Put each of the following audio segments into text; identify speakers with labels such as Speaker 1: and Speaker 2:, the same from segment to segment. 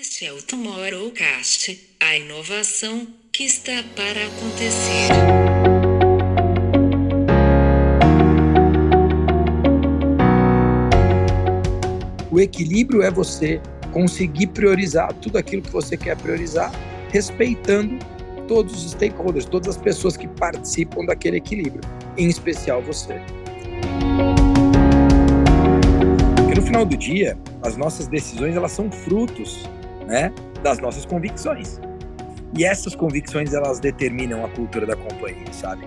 Speaker 1: Este é o Tomorrowcast, a inovação que está para acontecer.
Speaker 2: O equilíbrio é você conseguir priorizar tudo aquilo que você quer priorizar, respeitando todos os stakeholders, todas as pessoas que participam daquele equilíbrio, em especial você. Porque no final do dia, as nossas decisões elas são frutos, né, das nossas convicções. E essas convicções elas determinam a cultura da companhia, sabe?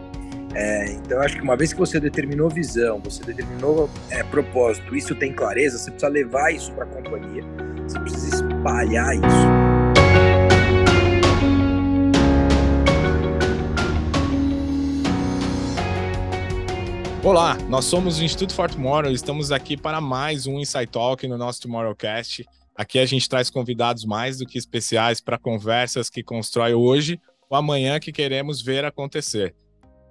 Speaker 2: É, então, acho que uma vez que você determinou visão, você determinou é, propósito, isso tem clareza, você precisa levar isso para a companhia, você precisa espalhar isso.
Speaker 3: Olá, nós somos o Instituto For Tomorrow e estamos aqui para mais um Insight Talk no nosso Tomorrowcast. Aqui a gente traz convidados mais do que especiais para conversas que constrói hoje ou amanhã que queremos ver acontecer.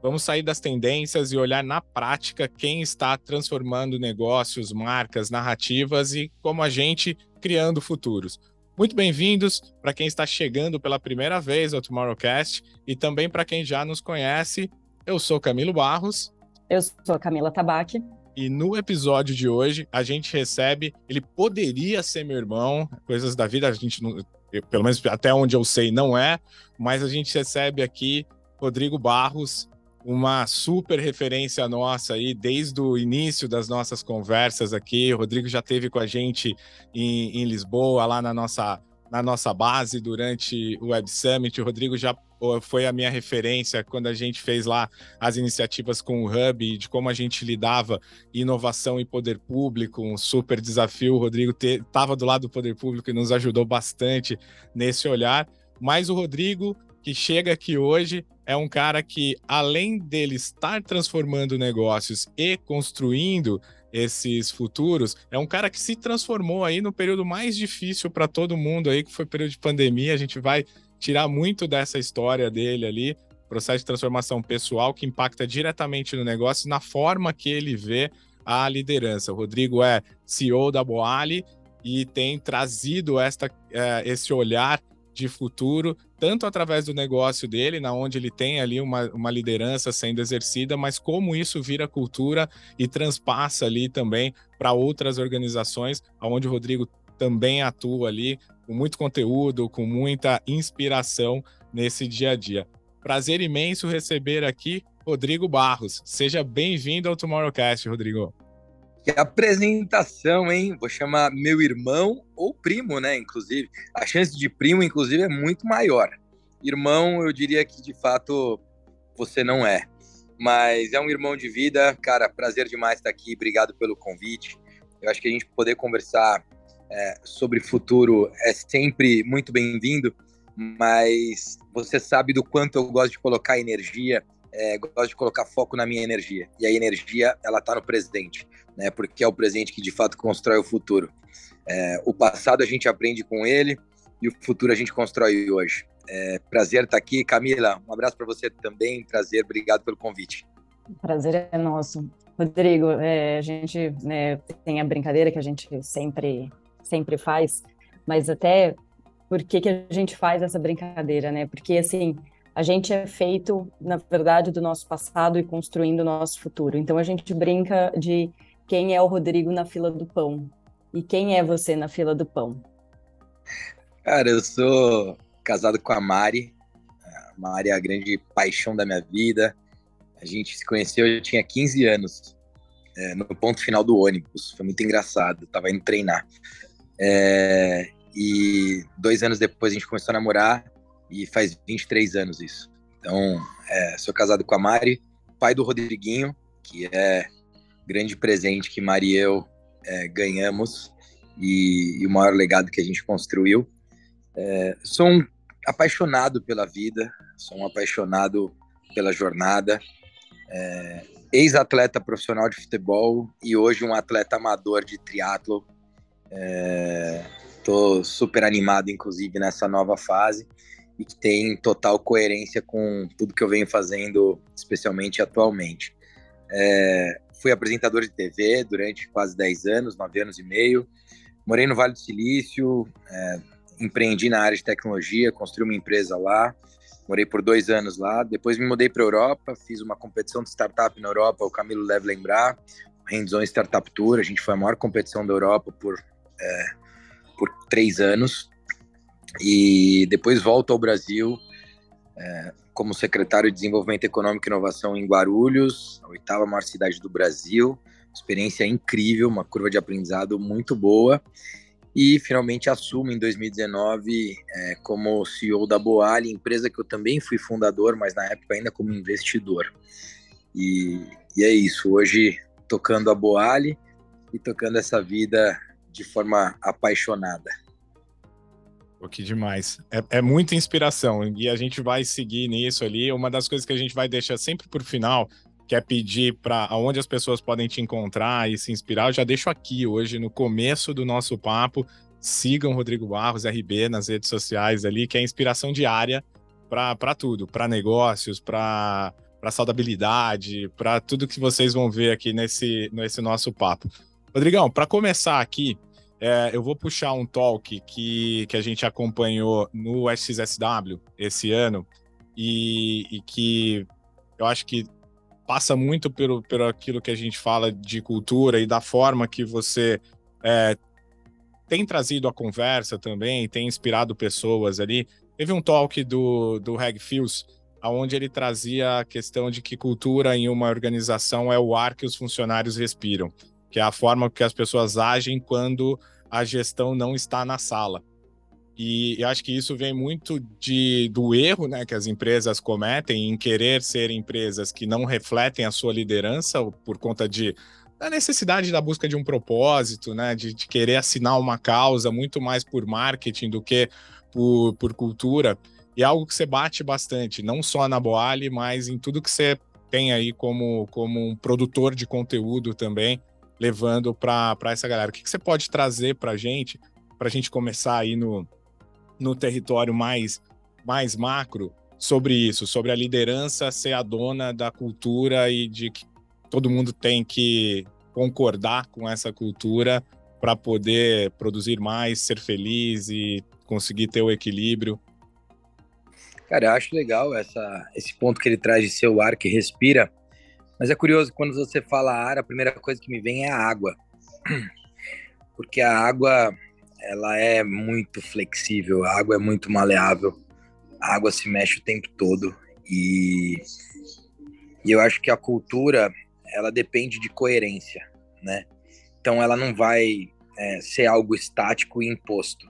Speaker 3: Vamos sair das tendências e olhar na prática quem está transformando negócios, marcas, narrativas e como a gente criando futuros. Muito bem-vindos para quem está chegando pela primeira vez ao Tomorrowcast e também para quem já nos conhece. Eu sou Camilo Barros
Speaker 4: eu sou Camila Tabaque.
Speaker 3: E no episódio de hoje, a gente recebe. Ele poderia ser meu irmão, coisas da vida, a gente não. Pelo menos até onde eu sei, não é. Mas a gente recebe aqui Rodrigo Barros, uma super referência nossa aí, desde o início das nossas conversas aqui. O Rodrigo já teve com a gente em, em Lisboa, lá na nossa na nossa base durante o Web Summit. O Rodrigo já foi a minha referência quando a gente fez lá as iniciativas com o Hub de como a gente lidava inovação e poder público, um super desafio. O Rodrigo estava do lado do poder público e nos ajudou bastante nesse olhar. Mas o Rodrigo, que chega aqui hoje, é um cara que, além dele estar transformando negócios e construindo esses futuros, é um cara que se transformou aí no período mais difícil para todo mundo aí, que foi o período de pandemia. A gente vai tirar muito dessa história dele ali, processo de transformação pessoal que impacta diretamente no negócio, na forma que ele vê a liderança. O Rodrigo é CEO da Boali e tem trazido esta, é, esse olhar de futuro, tanto através do negócio dele, na onde ele tem ali uma, uma liderança sendo exercida, mas como isso vira cultura e transpassa ali também para outras organizações, onde o Rodrigo também atua ali, com muito conteúdo, com muita inspiração nesse dia a dia. Prazer imenso receber aqui Rodrigo Barros. Seja bem-vindo ao Tomorrowcast, Rodrigo.
Speaker 2: Que apresentação, hein? Vou chamar meu irmão ou primo, né? Inclusive, a chance de primo, inclusive, é muito maior. Irmão, eu diria que de fato você não é, mas é um irmão de vida. Cara, prazer demais estar aqui. Obrigado pelo convite. Eu acho que a gente poder conversar é, sobre futuro é sempre muito bem-vindo, mas você sabe do quanto eu gosto de colocar energia, é, gosto de colocar foco na minha energia. E a energia, ela está no presente, né? Porque é o presente que de fato constrói o futuro. É, o passado a gente aprende com ele e o futuro a gente constrói hoje. É, prazer estar aqui, Camila. Um abraço para você também. Prazer, obrigado pelo convite.
Speaker 4: Prazer é nosso. Rodrigo, é, a gente né, tem a brincadeira que a gente sempre sempre faz, mas até por que, que a gente faz essa brincadeira, né? Porque, assim, a gente é feito, na verdade, do nosso passado e construindo o nosso futuro. Então, a gente brinca de quem é o Rodrigo na fila do pão e quem é você na fila do pão.
Speaker 2: Cara, eu sou casado com a Mari. A Mari é a grande paixão da minha vida. A gente se conheceu, eu tinha 15 anos, é, no ponto final do ônibus. Foi muito engraçado, eu tava indo treinar. É, e dois anos depois a gente começou a namorar e faz 23 anos isso. Então, é, sou casado com a Mari, pai do Rodriguinho, que é grande presente que Mari e eu é, ganhamos e, e, o maior legado que a gente construiu. É, sou um apaixonado pela vida, sou um apaixonado pela jornada, é, ex-atleta profissional de futebol e hoje um atleta amador de triatlo Estou é, super animado, inclusive, nessa nova fase e que tem total coerência com tudo que eu venho fazendo, especialmente atualmente. É, fui apresentador de TV durante quase 10 anos, 9 anos e meio. Morei no Vale do Silício, é, empreendi na área de tecnologia, construí uma empresa lá, morei por dois anos lá. Depois me mudei para a Europa, fiz uma competição de startup na Europa, o Camilo deve lembrar, Hands-on Startup Tour. A gente foi a maior competição da Europa por, é, por três anos. E depois volto ao Brasil é, como secretário de Desenvolvimento Econômico e Inovação em Guarulhos, a oitava maior cidade do Brasil. Experiência incrível, uma curva de aprendizado muito boa e finalmente assumo em 2019 é, como CEO da Boali, empresa que eu também fui fundador, mas na época ainda como investidor. E, e é isso, hoje tocando a Boali e tocando essa vida de forma apaixonada.
Speaker 3: Pô, que demais. É, é muita inspiração e a gente vai seguir nisso ali. Uma das coisas que a gente vai deixar sempre por final, que é pedir para onde as pessoas podem te encontrar e se inspirar, eu já deixo aqui hoje no começo do nosso papo. Sigam Rodrigo Barros RB nas redes sociais ali, que é inspiração diária para tudo, para negócios, para saudabilidade, para tudo que vocês vão ver aqui nesse, nesse nosso papo. Rodrigão, para começar aqui, é, eu vou puxar um talk que, que a gente acompanhou no SXSW esse ano e, e que eu acho que passa muito pelo, pelo aquilo que a gente fala de cultura e da forma que você é, tem trazido a conversa também, tem inspirado pessoas ali. Teve um talk do, do Reg Fields, onde ele trazia a questão de que cultura em uma organização é o ar que os funcionários respiram, que é a forma que as pessoas agem quando a gestão não está na sala. E eu acho que isso vem muito de, do erro né, que as empresas cometem em querer ser empresas que não refletem a sua liderança por conta de, da necessidade da busca de um propósito, né, de, de querer assinar uma causa muito mais por marketing do que por, por cultura. E é algo que você bate bastante, não só na Boali, mas em tudo que você tem aí como, como um produtor de conteúdo também, levando para essa galera. O que, que você pode trazer para a gente, para a gente começar aí no, no território mais, mais macro sobre isso, sobre a liderança ser a dona da cultura e de que todo mundo tem que concordar com essa cultura para poder produzir mais, ser feliz e conseguir ter o equilíbrio.
Speaker 2: Cara, eu acho legal essa, esse ponto que ele traz de ser o ar que respira, mas é curioso, quando você fala ar, a primeira coisa que me vem é a água. Porque a água ela é muito flexível, a água é muito maleável, a água se mexe o tempo todo e, e eu acho que a cultura ela depende de coerência, né? Então ela não vai é, ser algo estático e imposto,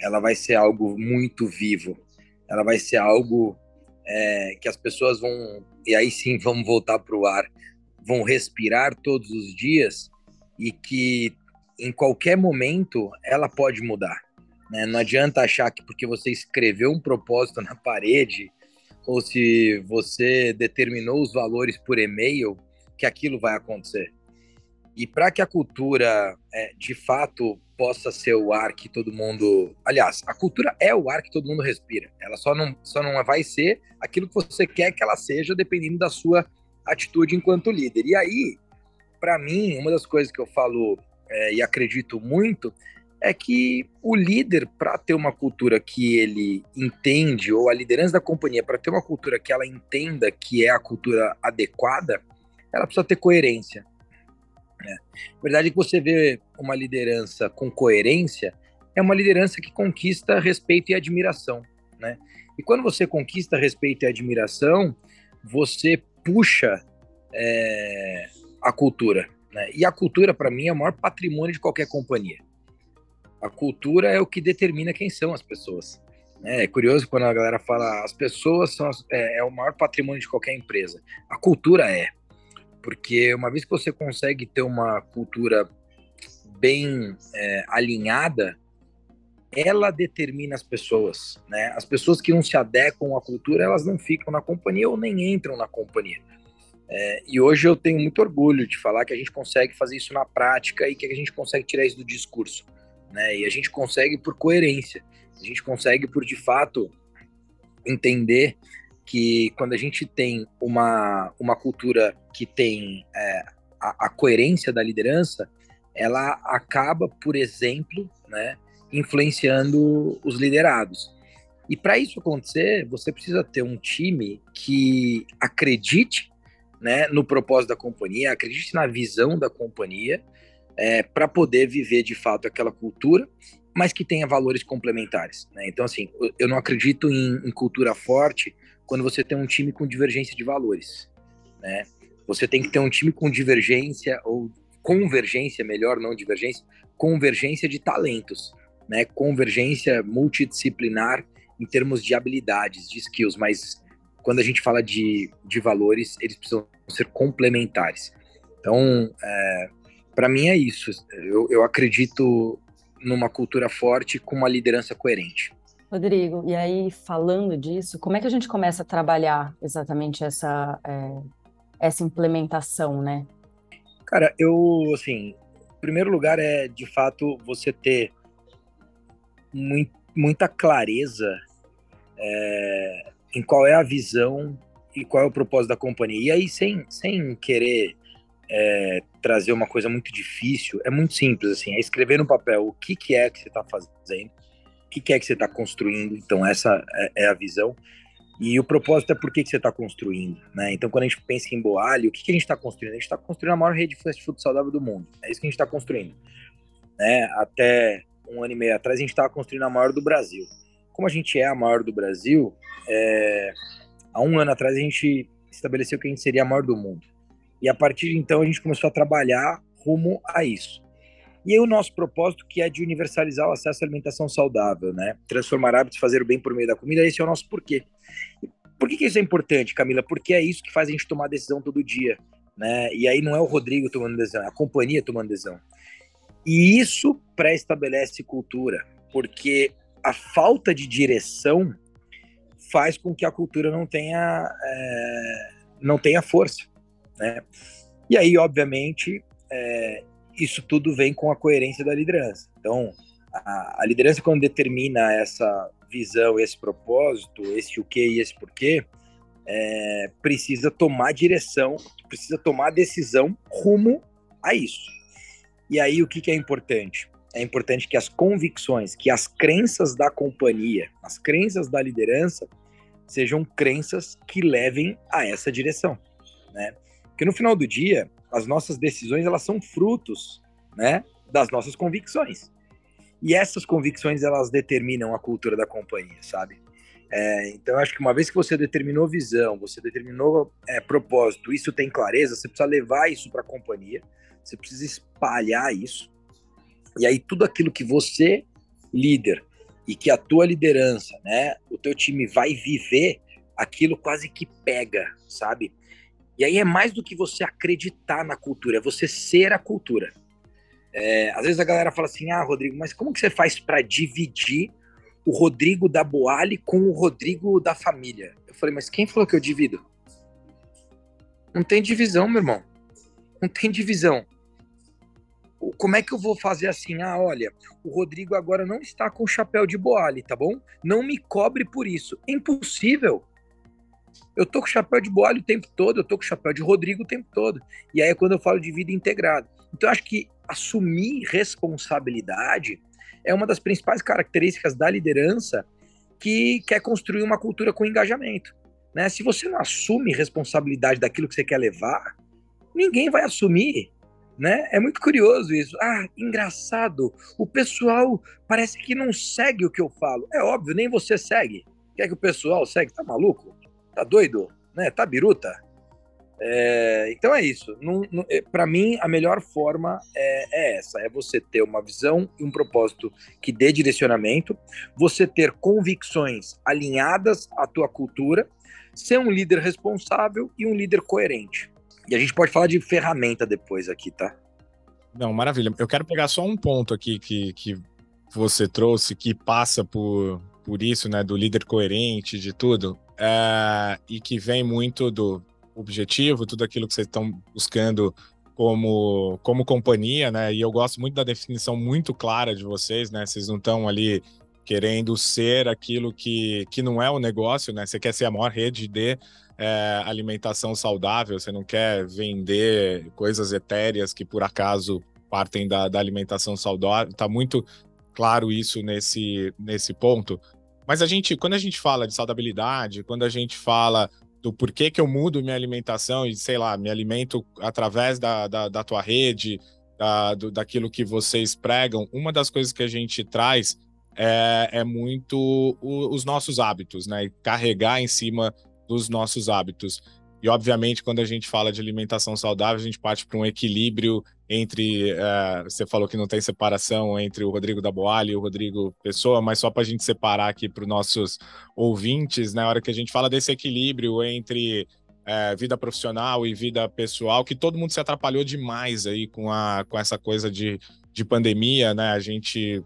Speaker 2: ela vai ser algo muito vivo, ela vai ser algo é, que as pessoas vão e aí sim vamos voltar para o ar, vão respirar todos os dias e que em qualquer momento ela pode mudar. Né? Não adianta achar que porque você escreveu um propósito na parede ou se você determinou os valores por e-mail que aquilo vai acontecer. E para que a cultura é, de fato possa ser o ar que todo mundo. Aliás, a cultura é o ar que todo mundo respira. Ela só não, só não vai ser aquilo que você quer que ela seja, dependendo da sua atitude enquanto líder. E aí, para mim, uma das coisas que eu falo é, e acredito muito é que o líder, para ter uma cultura que ele entende, ou a liderança da companhia, para ter uma cultura que ela entenda que é a cultura adequada, ela precisa ter coerência. Né? A verdade é que você vê uma liderança com coerência, é uma liderança que conquista respeito e admiração. Né? E quando você conquista respeito e admiração, você puxa é, a cultura. Né? E a cultura, para mim, é o maior patrimônio de qualquer companhia. A cultura é o que determina quem são as pessoas. Né? É curioso quando a galera fala as pessoas são as, é, é, o maior patrimônio de qualquer empresa. A cultura é, porque uma vez que você consegue ter uma cultura bem é, alinhada, ela determina as pessoas, né? As pessoas que não se adequam à cultura, elas não ficam na companhia ou nem entram na companhia. É, e hoje eu tenho muito orgulho de falar que a gente consegue fazer isso na prática e que a gente consegue tirar isso do discurso. Né? E a gente consegue por coerência, a gente consegue por de fato entender que quando a gente tem uma, uma cultura que tem é, a, a, coerência da liderança, ela acaba, por exemplo, né, influenciando os liderados. E para isso acontecer, você precisa ter um time que acredite né, no propósito da companhia, acredite na visão da companhia, é, para poder viver de fato aquela cultura, mas que tenha valores complementares. Né? Então, assim, eu não acredito em, em, cultura forte quando você tem um time com divergência de valores. Né? Você tem que ter um time com divergência, ou convergência, melhor, não divergência, convergência de talentos, né? convergência multidisciplinar em termos de habilidades, de skills, mas quando a gente fala de, de valores, eles precisam ser complementares. Então, é, para mim é isso. Eu, eu acredito numa cultura forte com uma liderança coerente.
Speaker 4: Rodrigo, e aí falando disso, como é que a gente começa a trabalhar exatamente essa, é, essa implementação, né?
Speaker 2: Cara, eu, assim, primeiro lugar é, de fato, você ter muito, muita clareza é, em qual é a visão e qual é o propósito da companhia. E aí, sem, sem querer é, trazer uma coisa muito difícil, é muito simples, assim, é escrever no papel o que, que é que você está fazendo, que, que é que você está construindo, então essa é, é, a visão, e o propósito é por que, que você está construindo, né? Então, quando a gente pensa em Boali, o que, que a gente está construindo? A gente está construindo a maior rede de fast food saudável do mundo, é isso que a gente está construindo, né? Até um ano e meio atrás, a gente estava construindo a maior do Brasil. Como a gente é a maior do Brasil, é... há um ano atrás a gente estabeleceu que a gente seria a maior do mundo. E a partir de então a gente começou a trabalhar rumo a isso. E o nosso propósito que é de universalizar o acesso à alimentação saudável, né? Transformar hábitos, fazer o bem por meio da comida, esse é o nosso porquê. Por que, que isso é importante, Camila? Porque é isso que faz a gente tomar decisão todo dia, né? E aí não é o Rodrigo tomando decisão, é a companhia tomando decisão. E isso pré-estabelece cultura, porque a falta de direção faz com que a cultura não tenha, é, não tenha força. Né? E aí, obviamente, é, isso tudo vem com a coerência da liderança. Então, a, a, liderança, quando determina essa visão, esse propósito, esse o que e esse porquê, é, precisa tomar direção, precisa tomar decisão rumo a isso. E aí, o que, que é importante? É importante que as convicções, que as crenças da companhia, as crenças da liderança, sejam crenças que levem a essa direção, né? Porque no final do dia, as nossas decisões elas são frutos, né, das nossas convicções. E essas convicções elas determinam a cultura da companhia, sabe? É, então acho que uma vez que você determinou visão, você determinou é, propósito, isso tem clareza, você precisa levar isso para a companhia, você precisa espalhar isso. E aí tudo aquilo que você líder e que a tua liderança, né, o teu time vai viver, aquilo quase que pega, sabe? E aí é mais do que você acreditar na cultura, é você ser a cultura. É, às vezes a galera fala assim: ah, Rodrigo, mas como que você faz para dividir o Rodrigo da Boali com o Rodrigo da família? Eu falei, mas quem falou que eu divido? Não tem divisão, meu irmão. Não tem divisão. Como é que eu vou fazer assim? Ah, olha, o Rodrigo agora não está com o chapéu de Boali, tá bom? Não me cobre por isso. Impossível. Eu tô com chapéu de Boalho o tempo todo, eu tô com chapéu de Rodrigo o tempo todo. E aí é quando eu falo de vida integrada. Então acho que assumir responsabilidade é uma das principais características da liderança que quer construir uma cultura com engajamento. Né? Se você não assume responsabilidade daquilo que você quer levar, ninguém vai assumir. Né? É muito curioso isso. Ah, engraçado. O pessoal parece que não segue o que eu falo. É óbvio, nem você segue. Quer que o pessoal segue? Tá maluco? Tá doido? Né? Tá biruta? É, então é isso. É, Para mim, a melhor forma é, é, essa: é você ter uma visão e um propósito que dê direcionamento, você ter convicções alinhadas à tua cultura, ser um líder responsável e um líder coerente. E a gente pode falar de ferramenta depois aqui, tá?
Speaker 3: Não, maravilha. Eu quero pegar só um ponto aqui que, que você trouxe que passa por, por isso, né, do líder coerente, de tudo, é, e que vem muito do objetivo, tudo aquilo que vocês estão buscando como, como companhia, né? E eu gosto muito da definição muito clara de vocês, né? Vocês não estão ali querendo ser aquilo que, que não é o negócio, né? Você quer ser a maior rede de é, alimentação saudável, você não quer vender coisas etéreas que por acaso partem da, da alimentação saudável, está muito claro isso nesse, nesse ponto. Mas a gente, quando a gente fala de saudabilidade, quando a gente fala do porquê que eu mudo minha alimentação e, sei lá, me alimento através da, da, da tua rede, da, do, daquilo que vocês pregam, uma das coisas que a gente traz é, é muito o, os nossos hábitos, né? Carregar em cima dos nossos hábitos. E, obviamente, quando a gente fala de alimentação saudável, a gente parte para um equilíbrio entre. É, você falou que não tem separação entre o Rodrigo da Boalha e o Rodrigo Pessoa, mas só para a gente separar aqui para os nossos ouvintes, na né, hora que a gente fala desse equilíbrio entre é, vida profissional e vida pessoal, que todo mundo se atrapalhou demais aí com, a, com essa coisa de, de pandemia, né? A gente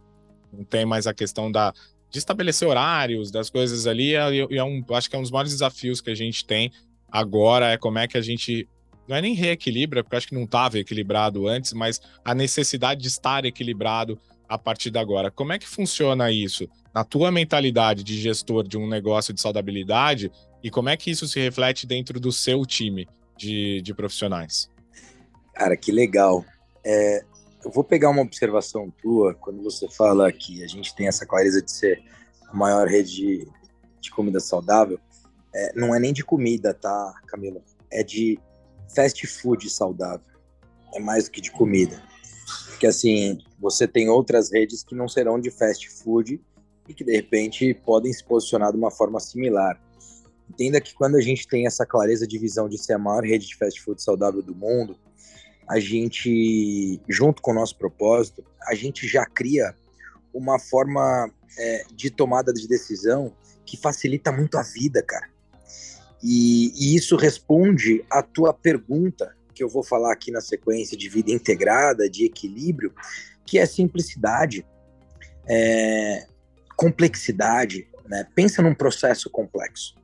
Speaker 3: não tem mais a questão da, de estabelecer horários, das coisas ali, e é um, acho que é um dos maiores desafios que a gente tem Agora é como é que a gente não é nem reequilibra, porque acho que não estava equilibrado antes, mas a necessidade de estar equilibrado a partir de agora. Como é que funciona isso na tua mentalidade de gestor de um negócio de saudabilidade e como é que isso se reflete dentro do seu time de, de profissionais?
Speaker 2: Cara, que legal. É, eu vou pegar uma observação tua quando você fala que a gente tem essa clareza de ser a maior rede de, de comida saudável é, não é nem de comida, tá, Camila? É de fast food saudável. É mais do que de comida. Porque assim, você tem outras redes que não serão de fast food e que de repente podem se posicionar de uma forma similar. Entenda que quando a gente tem essa clareza de visão de ser a maior rede de fast food saudável do mundo, a gente, junto com o nosso propósito, a gente já cria uma forma é, de tomada de decisão que facilita muito a vida, cara. E, e isso responde à tua pergunta, que eu vou falar aqui na sequência de vida integrada, de equilíbrio, que é simplicidade, é, complexidade. Né? Pensa num processo complexo.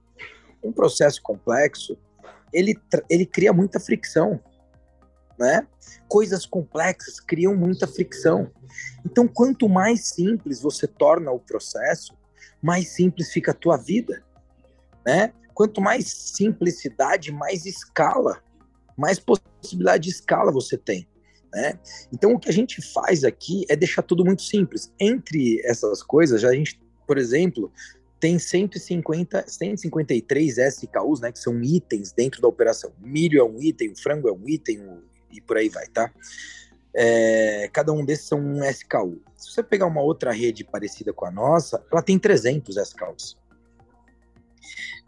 Speaker 2: Um processo complexo, ele, ele cria muita fricção. Né? Coisas complexas criam muita fricção. Então, quanto mais simples você torna o processo, mais simples fica a tua vida, né? Quanto mais simplicidade, mais escala, mais possibilidade de escala você tem. Né? Então, o que a gente faz aqui é deixar tudo muito simples. Entre essas coisas, a gente, por exemplo, tem 150, 153 SKUs, né, que são itens dentro da operação. Milho é um item, o frango é um item e por aí vai, tá? É, cada um desses são um SKU. Se você pegar uma outra rede parecida com a nossa, ela tem 300 SKUs.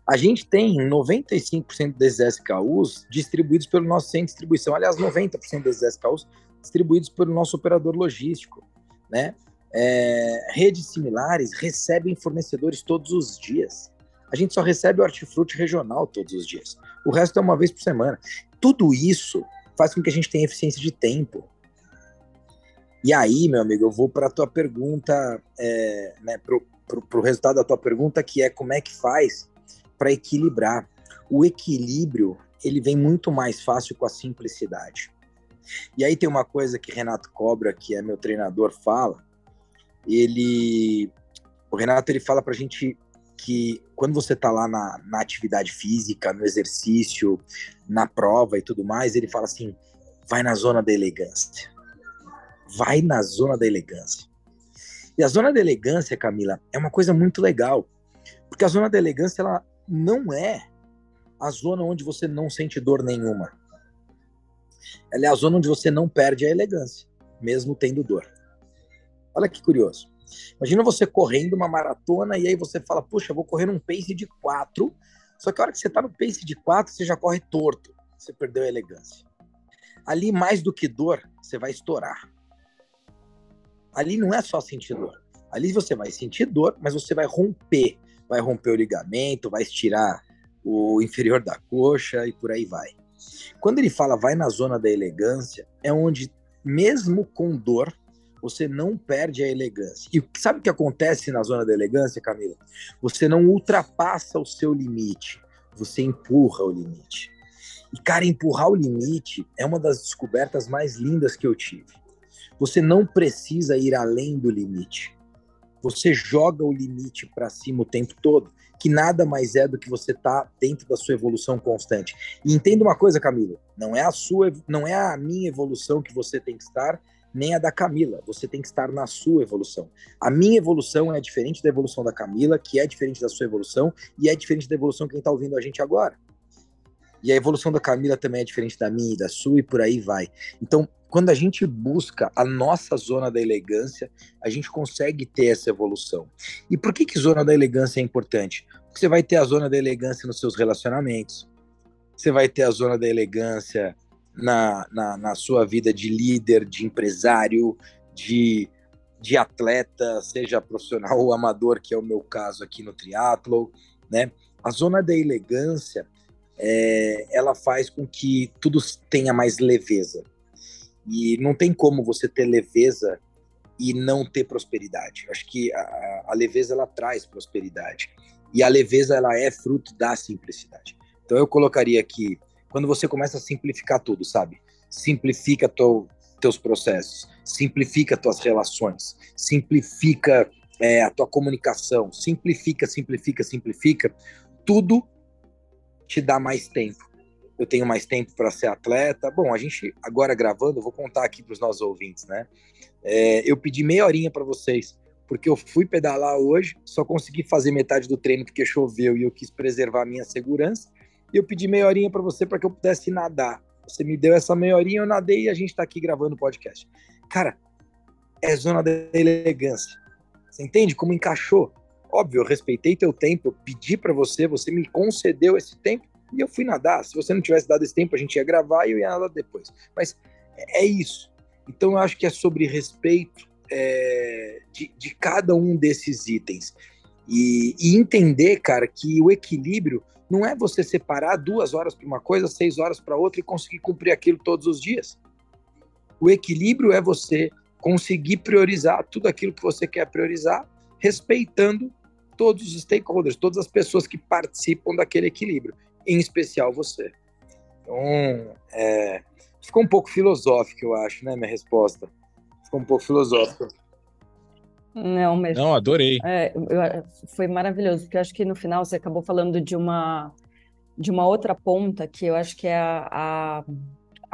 Speaker 2: A gente tem 95% desses SKUs distribuídos pelo nosso centro de distribuição. Aliás, 90% desses SKUs distribuídos pelo nosso operador logístico, né? É, redes similares recebem fornecedores todos os dias. A gente só recebe o hortifruti regional todos os dias. O resto é uma vez por semana. Tudo isso faz com que a gente tenha eficiência de tempo. E aí, meu amigo, eu vou para a tua pergunta, é, né, para o resultado da tua pergunta, que é como é que faz para equilibrar. O equilíbrio ele vem muito mais fácil com a simplicidade. E aí tem uma coisa que Renato Cobra, que é meu treinador, fala. Ele, o Renato ele fala para a gente que quando você está lá na, na atividade física, no exercício, na prova e tudo mais, ele fala assim: vai na zona da elegância. Vai na zona da elegância. E a zona da elegância, Camila, é uma coisa muito legal, porque a zona da elegância ela não é a zona onde você não sente dor nenhuma. Ela é a zona onde você não perde a elegância, mesmo tendo dor. Olha que curioso. Imagina você correndo uma maratona e aí você fala, puxa, vou correr um pace de 4, só que a hora que você tá no pace de 4, você já corre torto. Você perdeu a elegância. Ali, mais do que dor, você vai estourar. Ali não é só sentir dor. Ali você vai sentir dor, mas você vai romper vai romper o ligamento, vai estirar o inferior da coxa e por aí vai. Quando ele fala vai na zona da elegância, é onde, mesmo com dor, você não perde a elegância. E sabe o que acontece na zona da elegância, Camila? Você não ultrapassa o seu limite, você empurra o limite. E, cara, empurrar o limite é uma das descobertas mais lindas que eu tive. Você não precisa ir além do limite. Você joga o limite para cima o tempo todo, que nada mais é do que você tá dentro da sua evolução constante. E entenda uma coisa, Camilo, não é a sua, não é a minha evolução que você tem que estar, nem a da Camila. Você tem que estar na sua evolução. A minha evolução é diferente da evolução da Camila, que é diferente da sua evolução, e é diferente da evolução quem está ouvindo a gente agora. E a evolução da Camila também é diferente da minha e da sua, e por aí vai. Então, quando a gente busca a nossa zona da elegância, a gente consegue ter essa evolução. E por que, que zona da elegância é importante? Porque você vai ter a zona da elegância nos seus relacionamentos, você vai ter a zona da elegância na, na, na sua vida de líder, de empresário, de, de atleta, seja profissional ou amador, que é o meu caso aqui no triatlo, né? A zona da elegância, é, ela faz com que tudo tenha mais leveza. E não tem como você ter leveza e não ter prosperidade. Acho que a, a leveza ela traz prosperidade e a leveza ela é fruto da simplicidade. Então eu colocaria aqui quando você começa a simplificar tudo, sabe? Simplifica teu, teus processos, simplifica tuas relações, simplifica é, a tua comunicação, simplifica, simplifica, simplifica. Tudo te dá mais tempo. Eu tenho mais tempo para ser atleta. Bom, a gente agora gravando, vou contar aqui para os nossos ouvintes, né? É, eu pedi meia horinha para vocês, porque eu fui pedalar hoje, só consegui fazer metade do treino porque choveu e eu quis preservar a minha segurança e eu pedi meia horinha para você para que eu pudesse nadar. Você me deu essa meia horinha, eu nadei e a gente está aqui gravando o podcast. Cara, é zona da elegância. Você entende como encaixou? Óbvio, eu respeitei teu tempo, eu pedi para você, você me concedeu esse tempo e eu fui nadar. Se você não tivesse dado esse tempo, a gente ia gravar e eu ia nadar depois. Mas é isso. Então eu acho que é sobre respeito é, de, de cada um desses itens. E, e entender, cara, que o equilíbrio não é você separar duas horas para uma coisa, seis horas para outra e conseguir cumprir aquilo todos os dias. O equilíbrio é você conseguir priorizar tudo aquilo que você quer priorizar, respeitando todos os stakeholders, todas as pessoas que participam daquele equilíbrio, em especial você. Então, é, ficou um pouco filosófico, eu acho, né, minha resposta. Ficou um pouco filosófico.
Speaker 4: Não, mas.
Speaker 3: Não, adorei.
Speaker 4: É, eu, foi maravilhoso, porque eu acho que no final você acabou falando de uma, de uma outra ponta que eu acho que é a, a,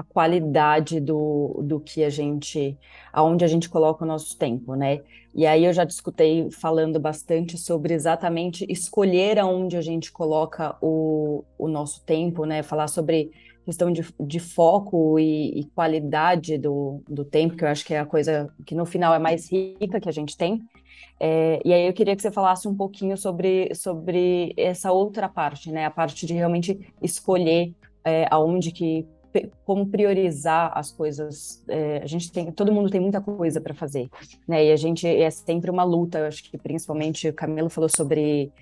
Speaker 4: a qualidade do, do que a gente. aonde a gente coloca o nosso tempo, né? E aí eu já discutei falando bastante sobre exatamente escolher aonde a gente coloca o, o nosso tempo, né? Falar sobre questão de, de foco e, e, qualidade do, do tempo, que eu acho que é a coisa que no final é mais rica que a gente tem. É, e aí eu queria que você falasse um pouquinho sobre, sobre essa outra parte, né? A parte de realmente escolher é, aonde que como priorizar as coisas. É, a gente tem, todo mundo tem muita coisa para fazer, né? E a gente é sempre uma luta. Eu acho que principalmente o Camilo falou sobre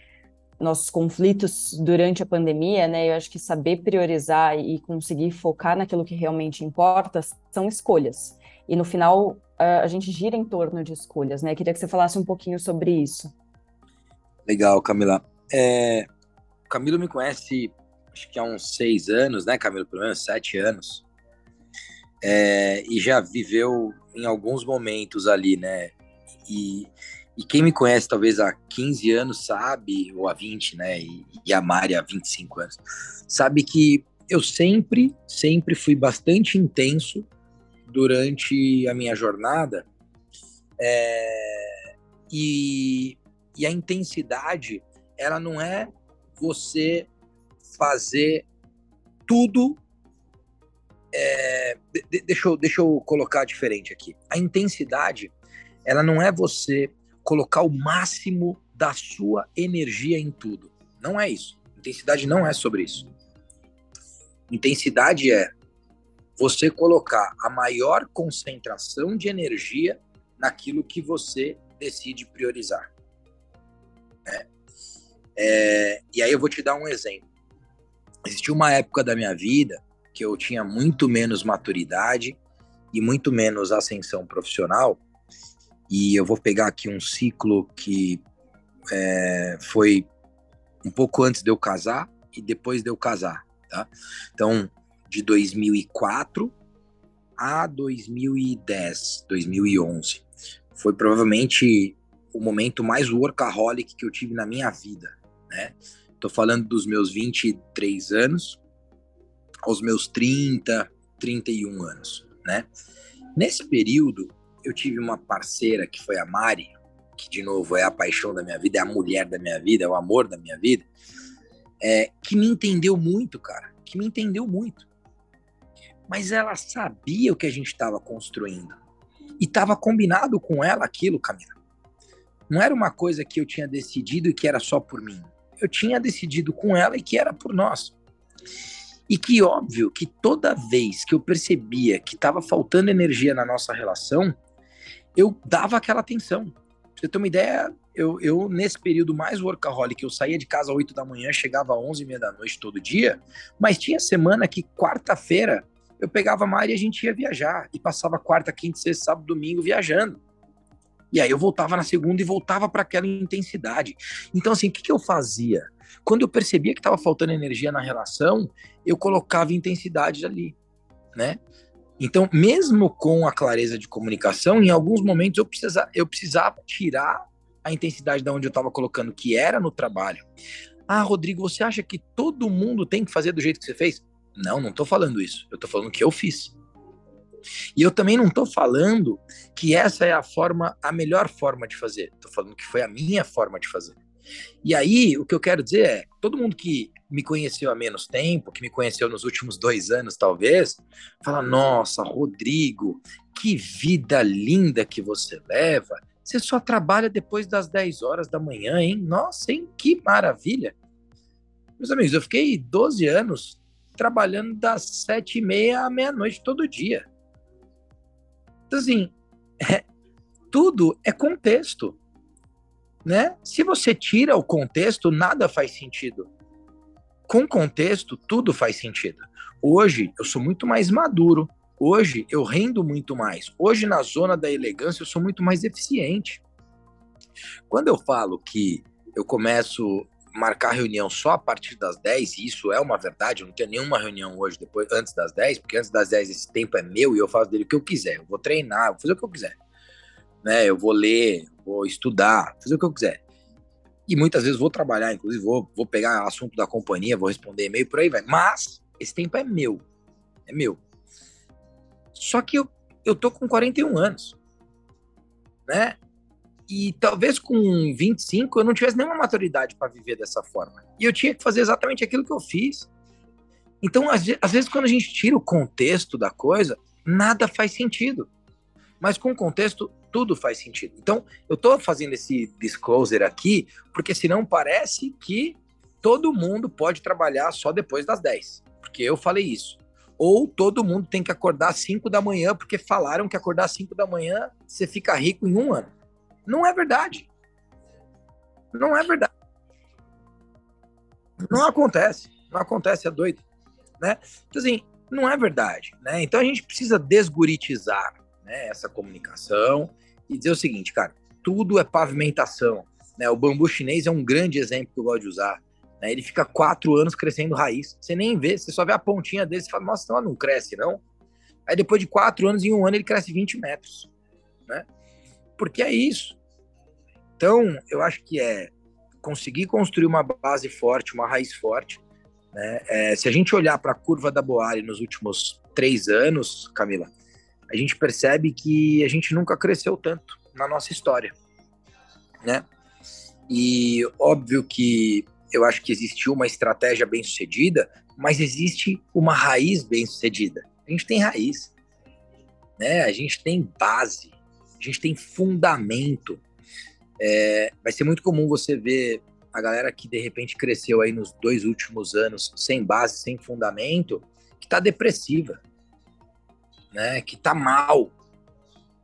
Speaker 4: nossos conflitos durante a pandemia, né? Eu acho que saber priorizar e conseguir focar naquilo que realmente importa são escolhas. E no final a gente gira em torno de escolhas, né? Queria que você falasse um pouquinho sobre isso.
Speaker 2: Legal, Camila. É... Camilo me conhece, acho que há uns seis anos, né, Camilo? Pelo menos sete anos. É... E já viveu em alguns momentos ali, né? E e quem me conhece talvez há 15 anos sabe, ou há 20, né? E, e a Mari há 25 anos, sabe que eu sempre, sempre fui bastante intenso durante a minha jornada. É, e, e a intensidade, ela não é você fazer tudo. É, de, deixa, eu, deixa eu colocar diferente aqui. A intensidade, ela não é você colocar o máximo da sua energia em tudo. Não é isso. Intensidade não é sobre isso. Intensidade é você colocar a maior concentração de energia naquilo que você decide priorizar. É. É, e aí eu vou te dar um exemplo. Existiu uma época da minha vida que eu tinha muito menos maturidade e muito menos ascensão profissional e eu vou pegar aqui um ciclo que é, foi um pouco antes de eu casar e depois de eu casar, tá? Então, de 2004 a 2010, 2011. Foi provavelmente o momento mais workaholic que eu tive na minha vida, né? Tô falando dos meus 23 anos aos meus 30, 31 anos, né? Nesse período, eu tive uma parceira que foi a Mari, que de novo é a paixão da minha vida, é a mulher da minha vida, é o amor da minha vida, é, que me entendeu muito, cara, que me entendeu muito. Mas ela sabia o que a gente estava construindo e estava combinado com ela aquilo, Camila. Não era uma coisa que eu tinha decidido e que era só por mim. Eu tinha decidido com ela e que era por nós. E que óbvio que toda vez que eu percebia que estava faltando energia na nossa relação, eu dava aquela atenção. Pra você ter uma ideia, eu, eu nesse período mais workaholic, eu saía de casa às 8 da manhã, chegava às 11 e meia da noite todo dia, mas tinha semana que quarta-feira eu pegava a Mari e a gente ia viajar, e passava quarta, quinta, sexta, sábado, domingo viajando. E aí eu voltava na segunda e voltava para aquela intensidade. Então, assim, o que, que eu fazia? Quando eu percebia que estava faltando energia na relação, eu colocava intensidade ali, né? Então, mesmo com a clareza de comunicação, em alguns momentos eu, eu precisava tirar a intensidade da onde eu estava colocando, que era no trabalho. Ah, Rodrigo, você acha que todo mundo tem que fazer do jeito que você fez? Não, não estou falando isso. Eu estou falando que eu fiz. E eu também não estou falando que essa é a forma, a melhor forma de fazer. Estou falando que foi a minha forma de fazer. E aí, o que eu quero dizer é: todo mundo que me conheceu há menos tempo, que me conheceu nos últimos dois anos, talvez, fala: nossa, Rodrigo, que vida linda que você leva. Você só trabalha depois das 10 horas da manhã, hein? Nossa, hein? Que maravilha. Meus amigos, eu fiquei 12 anos trabalhando das sete e meia à meia-noite todo dia. Então, assim, é, tudo é contexto né? Se você tira o contexto, nada faz sentido. Com contexto, tudo faz sentido. Hoje eu sou muito mais maduro. Hoje eu rendo muito mais. Hoje na zona da elegância eu sou muito mais eficiente. Quando eu falo que eu começo marcar reunião só a partir das 10, e isso é uma verdade, eu não tenho nenhuma reunião hoje depois antes das 10, porque antes das 10 esse tempo é meu e eu faço dele o que eu quiser. Eu vou treinar, vou fazer o que eu quiser. Né? Eu vou ler, vou estudar, fazer o que eu quiser. E muitas vezes vou trabalhar, inclusive vou, vou pegar assunto da companhia, vou responder e-mail, por aí vai. Mas esse tempo é meu. É meu. Só que eu, eu tô com 41 anos. Né? E talvez com 25 eu não tivesse nenhuma maturidade para viver dessa forma. E eu tinha que fazer exatamente aquilo que eu fiz. Então, às, às vezes, quando a gente tira o contexto da coisa, nada faz sentido. Mas com o contexto, tudo faz sentido. Então, eu estou fazendo esse disclosure aqui, porque senão parece que todo mundo pode trabalhar só depois das 10, porque eu falei isso. Ou todo mundo tem que acordar às 5 da manhã, porque falaram que acordar às 5 da manhã você fica rico em um ano. Não é verdade. Não é verdade. Não acontece. Não acontece, é doido. Né? Então, assim, não é verdade. Né? Então a gente precisa desguritizar né, essa comunicação e dizer o seguinte, cara, tudo é pavimentação. Né? O bambu chinês é um grande exemplo que eu gosto de usar. Né? Ele fica quatro anos crescendo raiz. Você nem vê, você só vê a pontinha dele e fala, nossa, ela não cresce, não. Aí depois de quatro anos, em um ano, ele cresce 20 metros. Né? Porque é isso. Então, eu acho que é conseguir construir uma base forte, uma raiz forte. Né? É, se a gente olhar para a curva da Boari nos últimos três anos, Camila, a gente percebe que a gente nunca cresceu tanto na nossa história, né? E óbvio que eu acho que existiu uma estratégia bem sucedida, mas existe uma raiz bem sucedida. A gente tem raiz, né? A gente tem base, a gente tem fundamento. É, vai ser muito comum você ver a galera que de repente cresceu aí nos dois últimos anos sem base, sem fundamento, que está depressiva né, que está mal.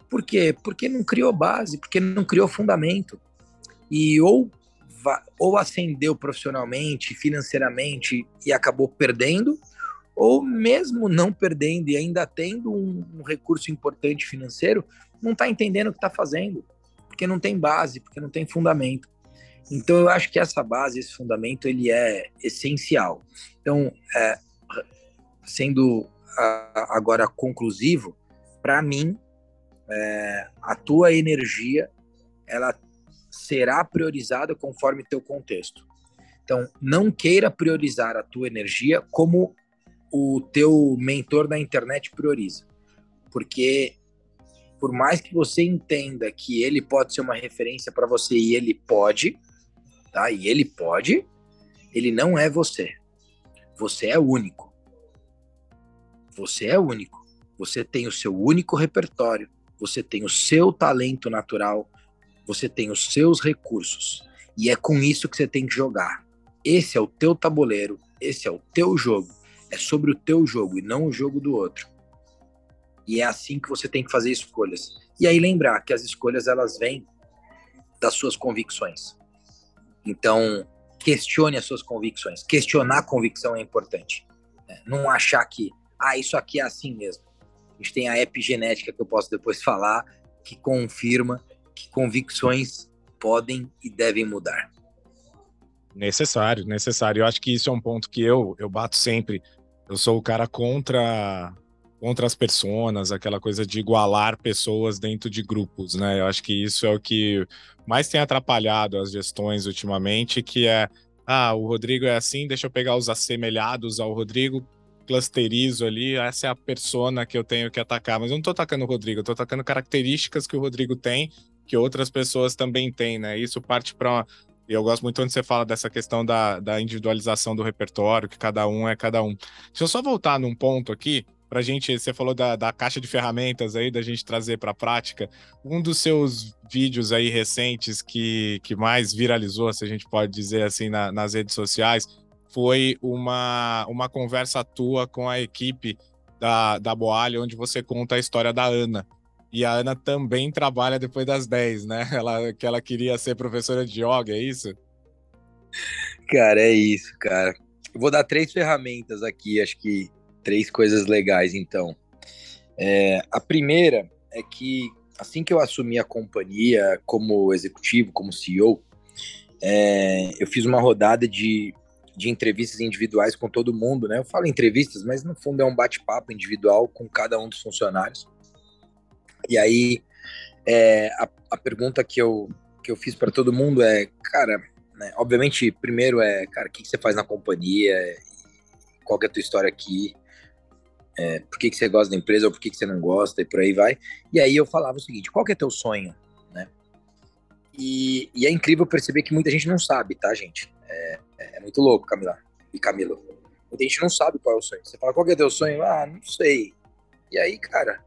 Speaker 2: Por quê? Porque não criou base, porque não criou fundamento. E ou, ou ascendeu profissionalmente, financeiramente e acabou perdendo, ou mesmo não perdendo e ainda tendo um, um recurso importante financeiro, não está entendendo o que está fazendo, porque não tem base, porque não tem fundamento. Então eu acho que essa base, esse fundamento, ele é essencial. Então, é, sendo agora conclusivo, para mim, é, a tua energia ela será priorizada conforme teu contexto. Então, não queira priorizar a tua energia como o teu mentor da internet prioriza, porque por mais que você entenda que ele pode ser uma referência para você e ele pode, tá? E ele pode, ele não é você. Você é único. Você é único. Você tem o seu único repertório, você tem o seu talento natural, você tem os seus recursos. E é com isso que você tem que jogar. Esse é o teu tabuleiro, esse é o teu jogo. É sobre o teu jogo e não o jogo do outro. E é assim que você tem que fazer escolhas. E aí lembrar que as escolhas elas vêm das suas convicções. Então, questione as suas convicções. Questionar a convicção é importante. Né? Não achar que, ah, isso aqui é assim mesmo. A gente tem a epigenética que eu posso depois falar, que confirma que convicções podem e devem mudar.
Speaker 3: Necessário, necessário. Eu acho que isso é um ponto que eu, eu bato sempre. Eu sou o cara contra contra as pessoas, aquela coisa de igualar pessoas dentro de grupos, né? Eu acho que isso é o que mais tem atrapalhado as gestões ultimamente, que é ah, o Rodrigo é assim, deixa eu pegar os assemelhados ao Rodrigo, clusterizo ali, essa é a persona que eu tenho que atacar. Mas eu não tô atacando o Rodrigo, eu tô atacando características que o Rodrigo tem, que outras pessoas também têm, né? Isso parte para e eu gosto muito quando você fala dessa questão da, da individualização do repertório, que cada um é cada um. Deixa eu só voltar num ponto aqui, para a gente, você falou da, da caixa de ferramentas aí, da gente trazer para a prática. Um dos seus vídeos aí recentes que, que mais viralizou, se a gente pode dizer assim, na, nas redes sociais, foi uma, uma conversa tua com a equipe da, da Boalha, onde você conta a história da Ana. E a Ana também trabalha depois das 10, né? Ela, que ela queria ser professora de yoga, é isso?
Speaker 2: Cara, é isso, cara. Vou dar três ferramentas aqui, acho que três coisas legais, então. É, a primeira é que assim que eu assumi a companhia como executivo, como CEO, é, eu fiz uma rodada de, de entrevistas individuais com todo mundo, né? Eu falo entrevistas, mas no fundo é um bate-papo individual com cada um dos funcionários. E aí, é, a, a, pergunta que eu, que eu fiz para todo mundo é, cara, né, obviamente, primeiro é, cara, o que, que, você faz na companhia? Qual é a tua história aqui? É, por que, que você gosta da empresa ou por que, que você não gosta e por aí vai. E aí eu falava o seguinte, qual que é teu sonho, né? E, e é incrível perceber que muita gente não sabe, tá, gente? É, é muito louco, Camila e Camilo. Muita gente não sabe qual é o sonho. Você fala, qual que é teu sonho? Ah, não sei. E aí, cara,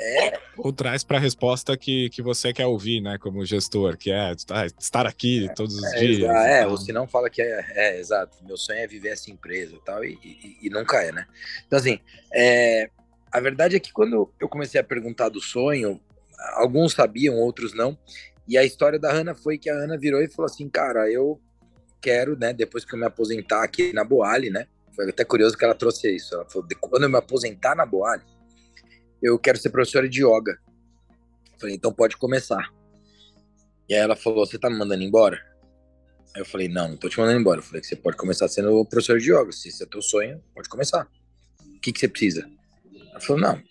Speaker 3: é. Ou traz para a resposta que, que você quer ouvir, né, como gestor, que é estar aqui é, todos os
Speaker 2: é,
Speaker 3: dias.
Speaker 2: É, ou se não fala que é, é, exato, meu sonho é viver essa empresa e tal, e, e, e nunca é, né? Então, assim, é, a verdade é que quando eu comecei a perguntar do sonho, alguns sabiam, outros não, e a história da Ana foi que a Ana virou e falou assim, cara, eu quero, né, depois que eu me aposentar aqui na Boali, né, foi até curioso que ela trouxe isso, ela falou, quando eu me aposentar na Boali, eu quero ser professora de yoga. falei, então pode começar. E aí ela falou, você tá me mandando embora? Aí eu falei, não, não tô te mandando embora. Eu falei que você pode começar sendo professor de yoga. Se esse é teu sonho, pode começar. O que, que você precisa? Ela falou, não,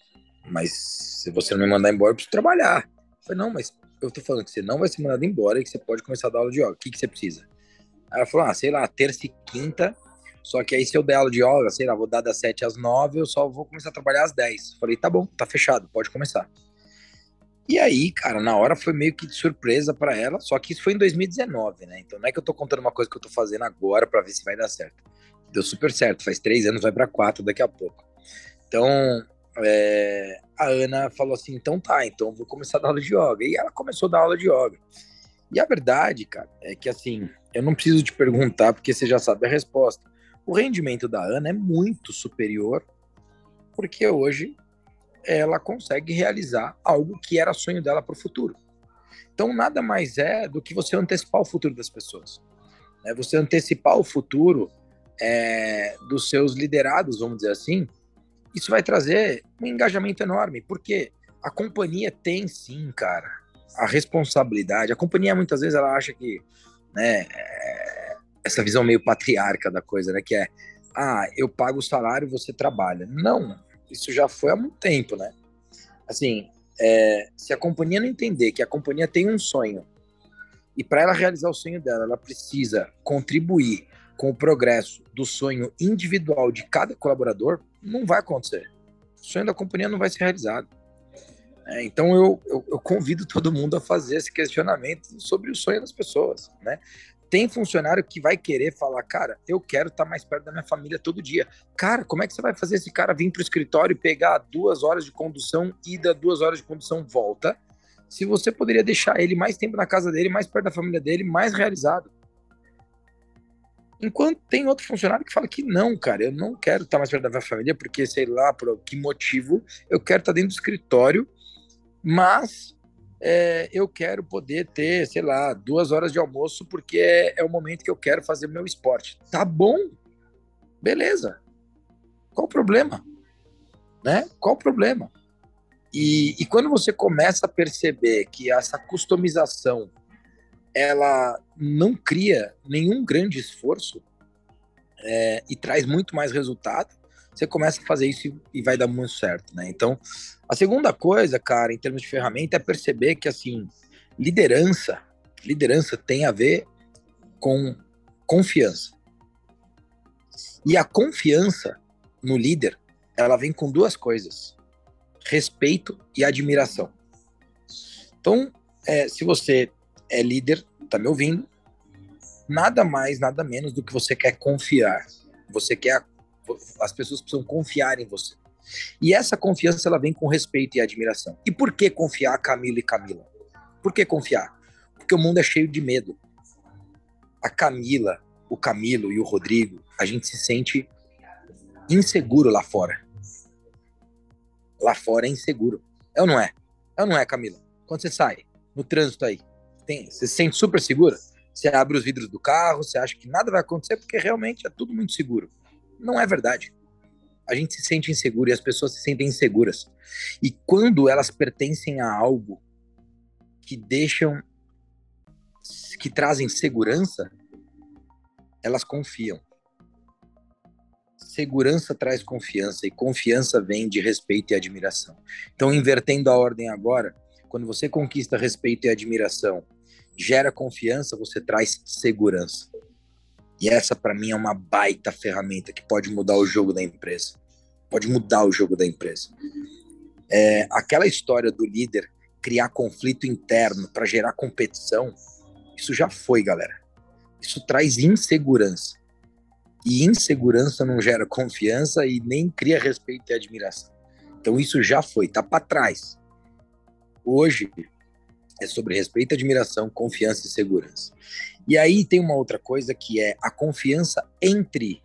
Speaker 2: mas se você não me mandar embora, eu preciso trabalhar. Eu falei, não, mas eu tô falando que você não vai ser mandado embora e que você pode começar a dar aula de yoga. O que, que você precisa? Aí ela falou, ah, sei lá, terça e quinta só que aí, se eu der aula de yoga, sei lá, vou dar das 7 às 9, eu só vou começar a trabalhar às 10. Falei, tá bom, tá fechado, pode começar. E aí, cara, na hora foi meio que de surpresa para ela, só que isso foi em 2019, né? Então não é que eu tô contando uma coisa que eu tô fazendo agora para ver se vai dar certo. Deu super certo, faz três anos, vai para quatro daqui a pouco. Então, é, a Ana falou assim: então tá, então vou começar a dar aula de yoga. E ela começou a dar aula de yoga. E a verdade, cara, é que assim, eu não preciso te perguntar porque você já sabe a resposta. O rendimento da Ana é muito superior, porque hoje ela consegue realizar algo que era sonho dela para o futuro. Então, nada mais é do que você antecipar o futuro das pessoas. Né? Você antecipar o futuro é, dos seus liderados, vamos dizer assim, isso vai trazer um engajamento enorme, porque a companhia tem sim, cara, a responsabilidade. A companhia muitas vezes ela acha que né, essa visão meio patriarca da coisa, né? Que é, ah, eu pago o salário, você trabalha. Não, isso já foi há muito tempo, né? Assim, é, se a companhia não entender que a companhia tem um sonho e para ela realizar o sonho dela, ela precisa contribuir com o progresso do sonho individual de cada colaborador, não vai acontecer. O sonho da companhia não vai ser realizado. É, então eu, eu, eu, convido todo mundo a fazer esse questionamento sobre o sonho das pessoas, né? Tem funcionário que vai querer falar, cara, eu quero estar mais perto da minha família todo dia. Cara, como é que você vai fazer esse cara vir para o escritório pegar duas horas de condução, ida, duas horas de condução, volta? Se você poderia deixar ele mais tempo na casa dele, mais perto da família dele, mais realizado. Enquanto tem outro funcionário que fala que não, cara, eu não quero estar mais perto da minha família, porque sei lá por que motivo eu quero estar dentro do escritório, mas é, eu quero poder ter, sei lá, duas horas de almoço, porque é, é o momento que eu quero fazer meu esporte. Tá bom, beleza. Qual o problema? Né? Qual o problema? E, e quando você começa a perceber que essa customização ela não cria nenhum grande esforço é, e traz muito mais resultado, você começa a fazer isso e vai dar muito certo, né? Então, a segunda coisa, cara, em termos de ferramenta, é perceber que, assim, liderança, liderança tem a ver com confiança. E a confiança no líder, ela vem com duas coisas: respeito e admiração. Então, é, se você é líder, tá me ouvindo, nada mais, nada menos do que você quer confiar. Você quer as pessoas precisam confiar em você. E essa confiança ela vem com respeito e admiração. E por que confiar Camila e Camila? Por que confiar? Porque o mundo é cheio de medo. A Camila, o Camilo e o Rodrigo, a gente se sente inseguro lá fora. Lá fora é inseguro. É ou não é? É ou não é, Camila? Quando você sai no trânsito aí, tem, você se sente super segura? Você abre os vidros do carro, você acha que nada vai acontecer porque realmente é tudo muito seguro. Não é verdade. A gente se sente inseguro e as pessoas se sentem inseguras. E quando elas pertencem a algo que deixam, que trazem segurança, elas confiam. Segurança traz confiança e confiança vem de respeito e admiração. Então, invertendo a ordem agora, quando você conquista respeito e admiração gera confiança, você traz segurança. E essa, para mim, é uma baita ferramenta que pode mudar o jogo da empresa. Pode mudar o jogo da empresa. É, aquela história do líder criar conflito interno para gerar competição, isso já foi, galera. Isso traz insegurança. E insegurança não gera confiança e nem cria respeito e admiração. Então isso já foi, tá para trás. Hoje, é sobre respeito, admiração, confiança e segurança. E aí tem uma outra coisa que é a confiança entre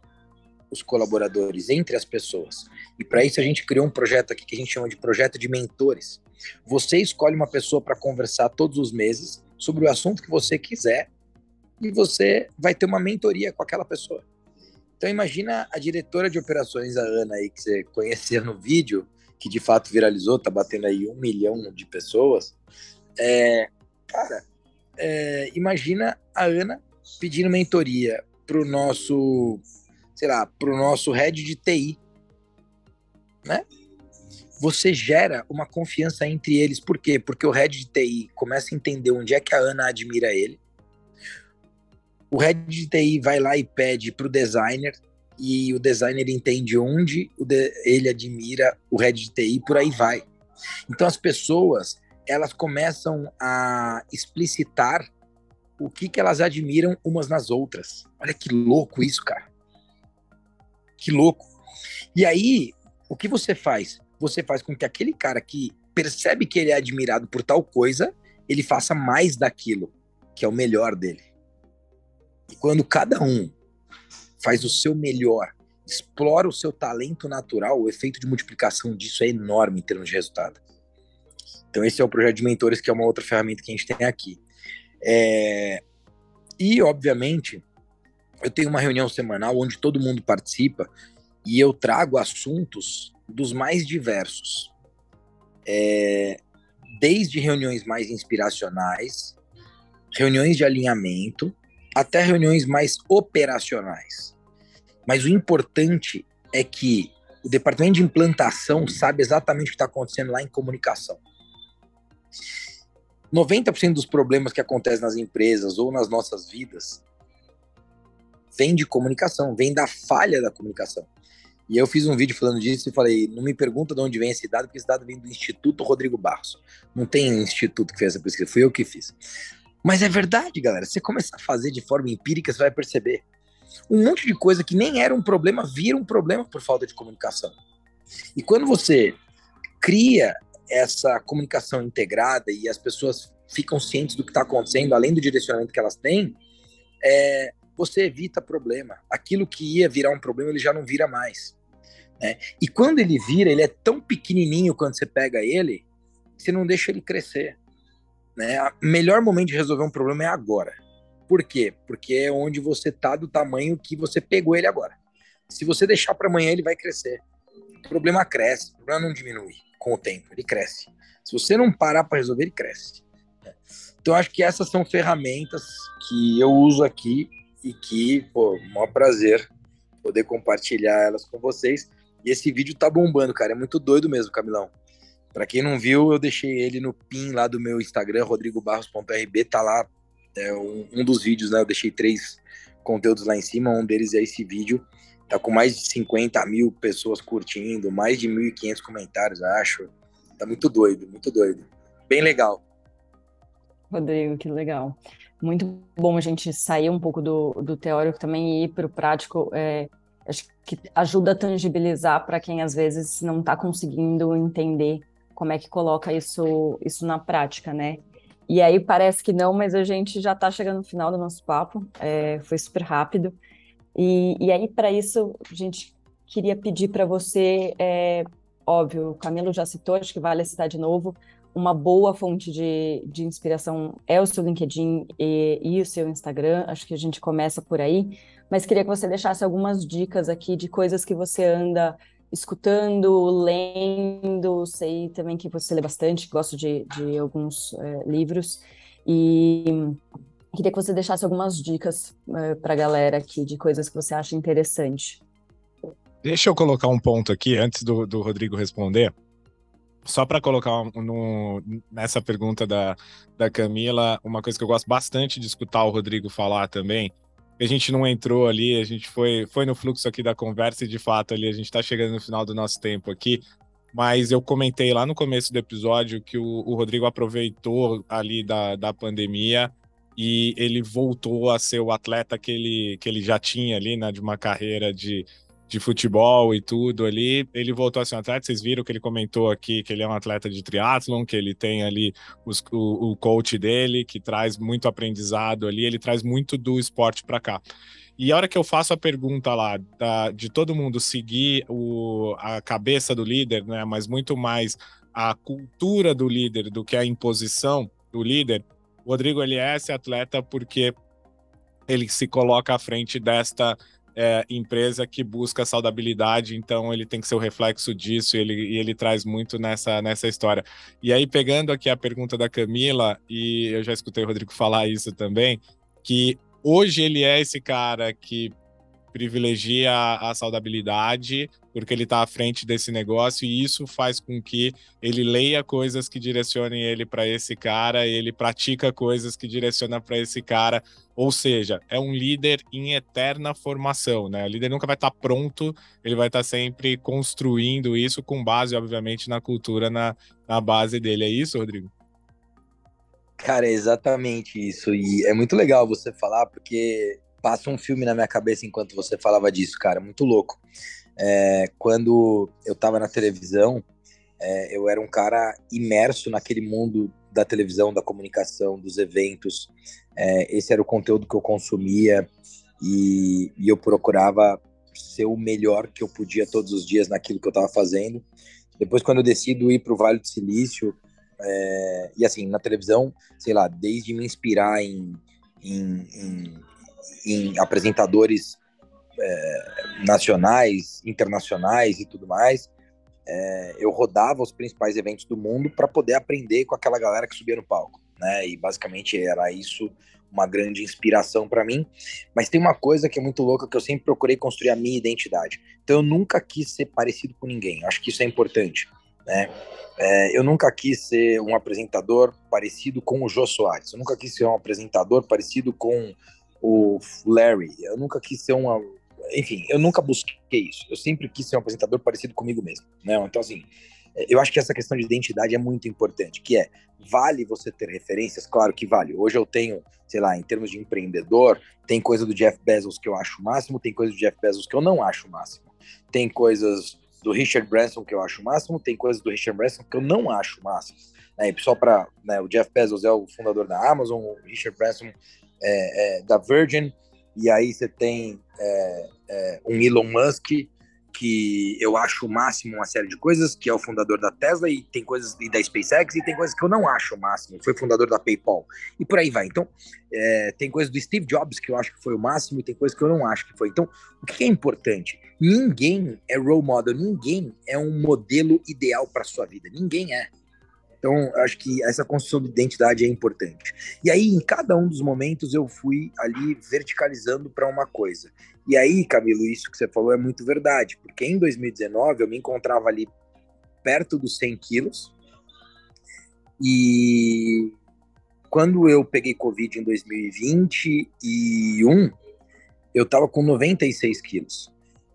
Speaker 2: os colaboradores, entre as pessoas. E para isso a gente criou um projeto aqui que a gente chama de projeto de mentores. Você escolhe uma pessoa para conversar todos os meses sobre o assunto que você quiser e você vai ter uma mentoria com aquela pessoa. Então imagina a diretora de operações, a Ana aí, que você conhecia no vídeo, que de fato viralizou, tá batendo aí um milhão de pessoas. É, cara, é, imagina a Ana pedindo mentoria pro nosso, sei lá, pro nosso head de TI, né? Você gera uma confiança entre eles, por quê? Porque o head de TI começa a entender onde é que a Ana admira ele. O head de TI vai lá e pede pro designer e o designer entende onde ele admira o head de TI, por aí vai. Então as pessoas elas começam a explicitar o que, que elas admiram umas nas outras. Olha que louco isso, cara. Que louco. E aí, o que você faz? Você faz com que aquele cara que percebe que ele é admirado por tal coisa, ele faça mais daquilo, que é o melhor dele. E quando cada um faz o seu melhor, explora o seu talento natural, o efeito de multiplicação disso é enorme em termos de resultado. Então, esse é o projeto de mentores, que é uma outra ferramenta que a gente tem aqui. É... E, obviamente, eu tenho uma reunião semanal onde todo mundo participa e eu trago assuntos dos mais diversos. É... Desde reuniões mais inspiracionais, reuniões de alinhamento, até reuniões mais operacionais. Mas o importante é que o departamento de implantação sabe exatamente o que está acontecendo lá em comunicação. 90% dos problemas que acontecem nas empresas ou nas nossas vidas vem de comunicação, vem da falha da comunicação. E eu fiz um vídeo falando disso e falei: não me pergunta de onde vem esse dado, porque esse dado vem do Instituto Rodrigo Barros. Não tem instituto que fez essa pesquisa, fui eu que fiz. Mas é verdade, galera. Você começar a fazer de forma empírica, você vai perceber. Um monte de coisa que nem era um problema vira um problema por falta de comunicação. E quando você cria essa comunicação integrada e as pessoas ficam cientes do que está acontecendo, além do direcionamento que elas têm, é, você evita problema. Aquilo que ia virar um problema, ele já não vira mais. Né? E quando ele vira, ele é tão pequenininho quando você pega ele, você não deixa ele crescer. Né? O melhor momento de resolver um problema é agora. Por quê? Porque é onde você tá do tamanho que você pegou ele agora. Se você deixar para amanhã, ele vai crescer. O problema cresce, o problema não diminui com o tempo, ele cresce. Se você não parar para resolver, ele cresce. Né? Então, acho que essas são ferramentas que eu uso aqui e que, pô, maior prazer poder compartilhar elas com vocês. E esse vídeo tá bombando, cara. É muito doido mesmo, Camilão. Para quem não viu, eu deixei ele no pin lá do meu Instagram, rodrigobarros.rb, tá lá é, um, um, dos vídeos, né? Eu deixei três conteúdos lá em cima, um deles é esse vídeo. Tá com mais de 50 mil pessoas curtindo, mais de 1.500 comentários, acho. Tá muito doido, muito doido. Bem legal.
Speaker 4: Rodrigo, que legal muito bom a gente sair um pouco do, do teórico também e ir para o prático. É, acho que ajuda a tangibilizar para quem às vezes não está conseguindo entender como é que coloca isso, isso na prática, né? E aí parece que não, mas a gente já está chegando no final do nosso papo, é, foi super rápido. E, e aí, para isso, a gente queria pedir para você, é, óbvio, o Camilo já citou, acho que vale citar de novo, uma boa fonte de, de inspiração é o seu LinkedIn e, e, o seu Instagram. Acho que a gente começa por aí. Mas queria que você deixasse algumas dicas aqui de coisas que você anda escutando, lendo. Sei também que você lê bastante, gosto de, de alguns é, livros. E queria que você deixasse algumas dicas é, para a galera aqui de coisas que você acha interessante.
Speaker 3: Deixa eu colocar um ponto aqui antes do, do Rodrigo responder só para colocar no, nessa pergunta da, da Camila, uma coisa que eu gosto bastante de escutar o Rodrigo falar também, a gente não entrou ali, a gente foi, foi no fluxo aqui da conversa e de fato ali a gente está chegando no final do nosso tempo aqui, mas eu comentei lá no começo do episódio que o, o Rodrigo aproveitou ali da, da pandemia e ele voltou a ser o atleta que ele, que ele já tinha ali, né, de uma carreira de de futebol e tudo ali, ele voltou a ser um atleta. Vocês viram que ele comentou aqui que ele é um atleta de triatlon, que ele tem ali os, o, o coach dele, que traz muito aprendizado ali, ele traz muito do esporte para cá. E a hora que eu faço a pergunta lá da, de todo mundo seguir o, a cabeça do líder, né, mas muito mais a cultura do líder do que a imposição do líder, o Rodrigo ele é esse atleta porque ele se coloca à frente desta é, empresa que busca saudabilidade, então ele tem que ser o reflexo disso, e ele, e ele traz muito nessa, nessa história. E aí, pegando aqui a pergunta da Camila, e eu já escutei o Rodrigo falar isso também, que hoje ele é esse cara que privilegia a saudabilidade, porque ele está à frente desse negócio, e isso faz com que ele leia coisas que direcionem ele para esse cara, ele pratica coisas que direcionam para esse cara, ou seja, é um líder em eterna formação, né? O líder nunca vai estar tá pronto, ele vai estar tá sempre construindo isso com base, obviamente, na cultura, na, na base dele. É isso, Rodrigo?
Speaker 2: Cara, é exatamente isso. E é muito legal você falar, porque passa um filme na minha cabeça enquanto você falava disso, cara, muito louco. É, quando eu tava na televisão, é, eu era um cara imerso naquele mundo da televisão, da comunicação, dos eventos. É, esse era o conteúdo que eu consumia e, e, eu procurava ser o melhor que eu podia todos os dias naquilo que eu estava fazendo. Depois, quando eu decido ir para o Vale do Silício, é, e assim, na televisão, sei lá, desde me inspirar em, em, em em apresentadores é, nacionais, internacionais e tudo mais. É, eu rodava os principais eventos do mundo para poder aprender com aquela galera que subia no palco, né? E basicamente era isso uma grande inspiração para mim. Mas tem uma coisa que é muito louca que eu sempre procurei construir a minha identidade. Então eu nunca quis ser parecido com ninguém. Acho que isso é importante, né? É, eu nunca quis ser um apresentador parecido com o Jô Soares. Eu nunca quis ser um apresentador parecido com o Larry. Eu nunca quis ser uma, enfim, eu nunca busquei isso. Eu sempre quis ser um apresentador parecido comigo mesmo, né? Então, assim, eu acho que essa questão de identidade é muito importante, que é, vale você ter referências? Claro que vale. Hoje eu tenho, sei lá, em termos de empreendedor, tem coisa do Jeff Bezos que eu acho o máximo, tem coisa do Jeff Bezos que eu não acho o máximo. Tem coisas do Richard Branson que eu acho o máximo, tem coisas do Richard Branson que eu não acho o máximo. Né? Só para, né, o Jeff Bezos é o fundador da Amazon, o Richard Branson é, é da Virgin, e aí você tem é, é, um Elon Musk que eu acho o máximo uma série de coisas, que é o fundador da Tesla e tem coisas e da SpaceX e tem coisas que eu não acho o máximo, foi fundador da PayPal e por aí vai. Então é, tem coisas do Steve Jobs que eu acho que foi o máximo e tem coisas que eu não acho que foi. Então o que é importante? Ninguém é role model, ninguém é um modelo ideal para sua vida, ninguém é. Então, acho que essa construção de identidade é importante. E aí, em cada um dos momentos, eu fui ali verticalizando para uma coisa. E aí, Camilo, isso que você falou é muito verdade, porque em 2019 eu me encontrava ali perto dos 100 quilos. E quando eu peguei Covid em 2021, eu estava com 96 quilos.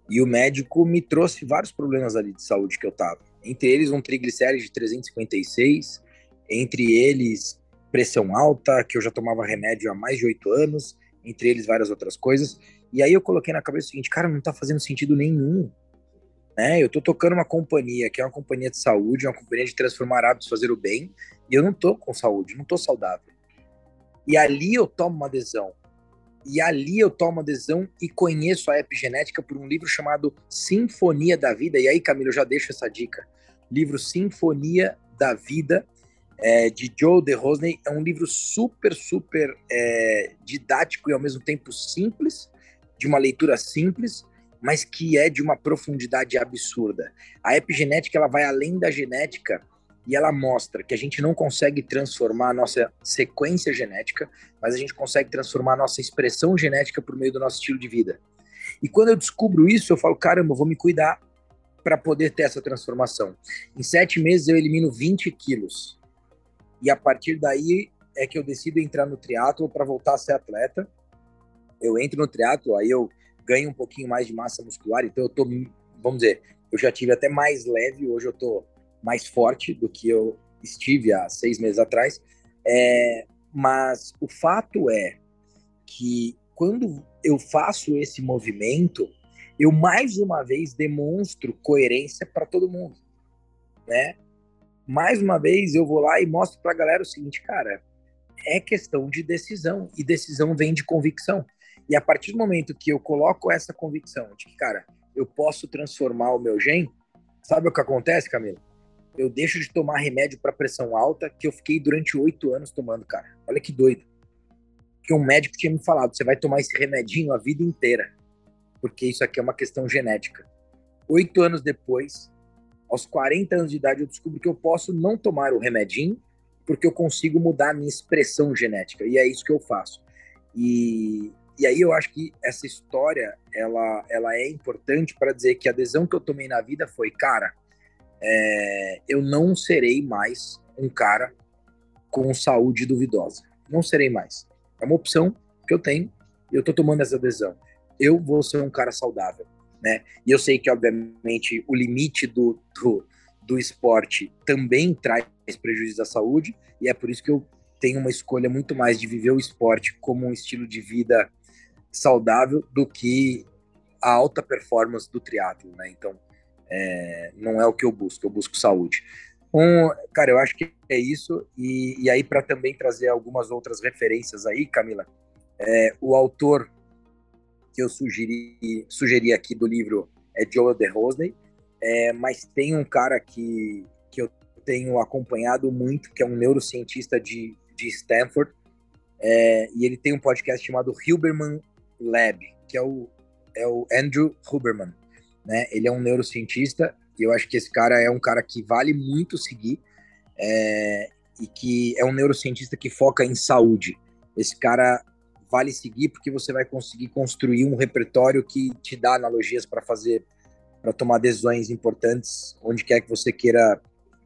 Speaker 2: E o médico me trouxe vários problemas ali de saúde que eu tava entre eles um triglicérides de 356, entre eles pressão alta, que eu já tomava remédio há mais de oito anos, entre eles várias outras coisas. E aí eu coloquei na cabeça o seguinte, cara, não tá fazendo sentido nenhum. Né? Eu tô tocando uma companhia que é uma companhia de saúde, uma companhia de transformar hábitos, fazer o bem, e eu não tô com saúde, não tô saudável. E ali eu tomo uma adesão. E ali eu tomo adesão e conheço a epigenética por um livro chamado Sinfonia da Vida. E aí, Camilo, eu já deixo essa dica. Livro Sinfonia da Vida, é, de Joe DeRosney. É um livro super, super é, didático e ao mesmo tempo simples, de uma leitura simples, mas que é de uma profundidade absurda. A epigenética ela vai além da genética e ela mostra que a gente não consegue transformar a nossa sequência genética, mas a gente consegue transformar a nossa expressão genética por meio do nosso estilo de vida. E quando eu descubro isso, eu falo, caramba, eu vou me cuidar para poder ter essa transformação. Em sete meses eu elimino 20 quilos. E a partir daí é que eu decido entrar no triatlo para voltar a ser atleta. Eu entro no triatlo, aí eu ganho um pouquinho mais de massa muscular, então eu tô, vamos dizer, eu já tive até mais leve, hoje eu tô mais forte do que eu estive há seis meses atrás. É, mas o fato é que quando eu faço esse movimento, eu mais uma vez demonstro coerência para todo mundo, né? Mais uma vez eu vou lá e mostro para a galera o seguinte, cara, é questão de decisão e decisão vem de convicção. E a partir do momento que eu coloco essa convicção de que, cara, eu posso transformar o meu gen, sabe o que acontece, Camila? Eu deixo de tomar remédio para pressão alta que eu fiquei durante oito anos tomando, cara. Olha que doido. Que um médico tinha me falado, você vai tomar esse remedinho a vida inteira, porque isso aqui é uma questão genética. Oito anos depois, aos 40 anos de idade, eu descubro que eu posso não tomar o remedinho, porque eu consigo mudar a minha expressão genética, e é isso que eu faço. E, e aí eu acho que essa história, ela, ela é importante para dizer que a adesão que eu tomei na vida foi, cara, é, eu não serei mais um cara com saúde duvidosa. Não serei mais. É uma opção que eu tenho e eu tô tomando essa adesão. Eu vou ser um cara saudável, né? E eu sei que, obviamente, o limite do, do, do esporte também traz prejuízo à saúde e é por isso que eu tenho uma escolha muito mais de viver o esporte como um estilo de vida saudável do que a alta performance do triatlo, né? Então, é, não é o que eu busco, eu busco saúde. Um, cara, eu acho que é isso. E, e aí, para também trazer algumas outras referências aí, Camila, é, o autor que eu sugeri, sugeri aqui do livro é Joel DeRosney, é, mas tem um cara que, que eu tenho acompanhado muito, que é um neurocientista de, de Stanford, é, e ele tem um podcast chamado Huberman Lab, que é o, é o Andrew Huberman né? Ele é um neurocientista e eu acho que esse cara é um cara que vale muito seguir é, e que é um neurocientista que foca em saúde. Esse cara vale seguir porque você vai conseguir construir um repertório que te dá analogias para fazer, para tomar decisões importantes onde quer que você queira